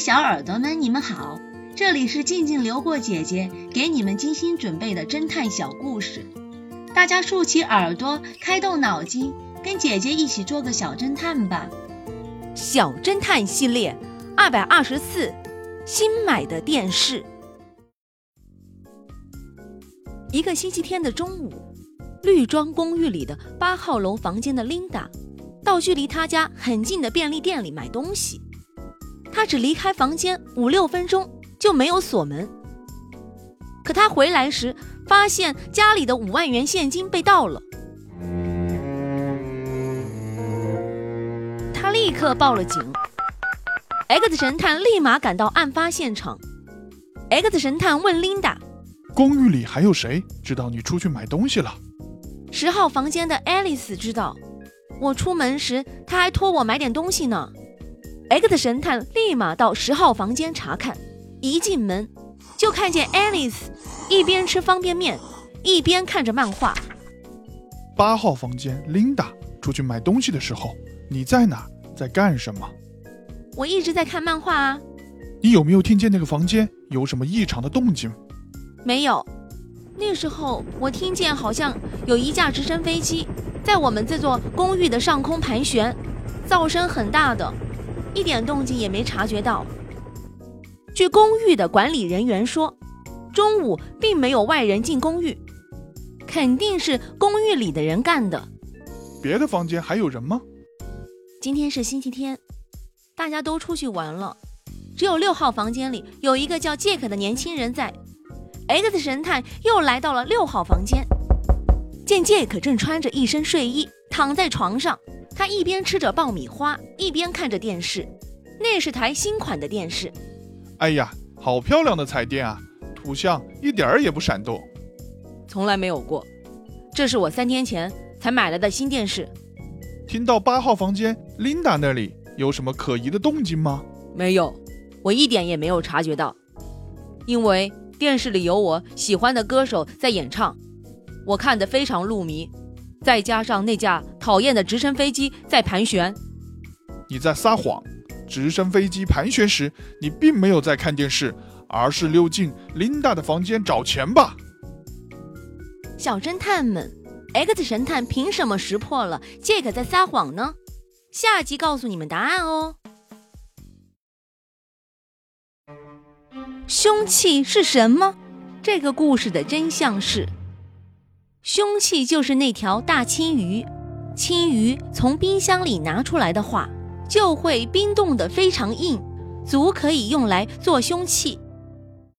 小耳朵们，你们好，这里是静静流过姐姐给你们精心准备的侦探小故事，大家竖起耳朵，开动脑筋，跟姐姐一起做个小侦探吧。小侦探系列二百二十四，新买的电视。一个星期天的中午，绿庄公寓里的八号楼房间的琳达，到距离她家很近的便利店里买东西。她只离开房间五六分钟就没有锁门。可他回来时，发现家里的五万元现金被盗了。他立刻报了警。X 神探立马赶到案发现场。X 神探问琳达：“公寓里还有谁知道你出去买东西了？”十号房间的爱丽丝知道。我出门时，他还托我买点东西呢。X 神探立马到十号房间查看。一进门，就看见 Alice 一边吃方便面，一边看着漫画。八号房间，Linda 出去买东西的时候，你在哪？在干什么？我一直在看漫画啊。你有没有听见那个房间有什么异常的动静？没有。那时候我听见好像有一架直升飞机在我们这座公寓的上空盘旋，噪声很大的，一点动静也没察觉到。据公寓的管理人员说，中午并没有外人进公寓，肯定是公寓里的人干的。别的房间还有人吗？今天是星期天，大家都出去玩了，只有六号房间里有一个叫杰克的年轻人在。X 神探又来到了六号房间，见杰克正穿着一身睡衣躺在床上，他一边吃着爆米花，一边看着电视。那是台新款的电视。哎呀，好漂亮的彩电啊！图像一点儿也不闪动，从来没有过。这是我三天前才买来的新电视。听到八号房间琳达那里有什么可疑的动静吗？没有，我一点也没有察觉到，因为电视里有我喜欢的歌手在演唱，我看得非常入迷，再加上那架讨厌的直升飞机在盘旋。你在撒谎！直升飞机盘旋时，你并没有在看电视，而是溜进琳达的房间找钱吧？小侦探们。X 神探凭什么识破了杰克在撒谎呢？下集告诉你们答案哦。凶器是什么？这个故事的真相是，凶器就是那条大青鱼。青鱼从冰箱里拿出来的话，就会冰冻得非常硬，足可以用来做凶器。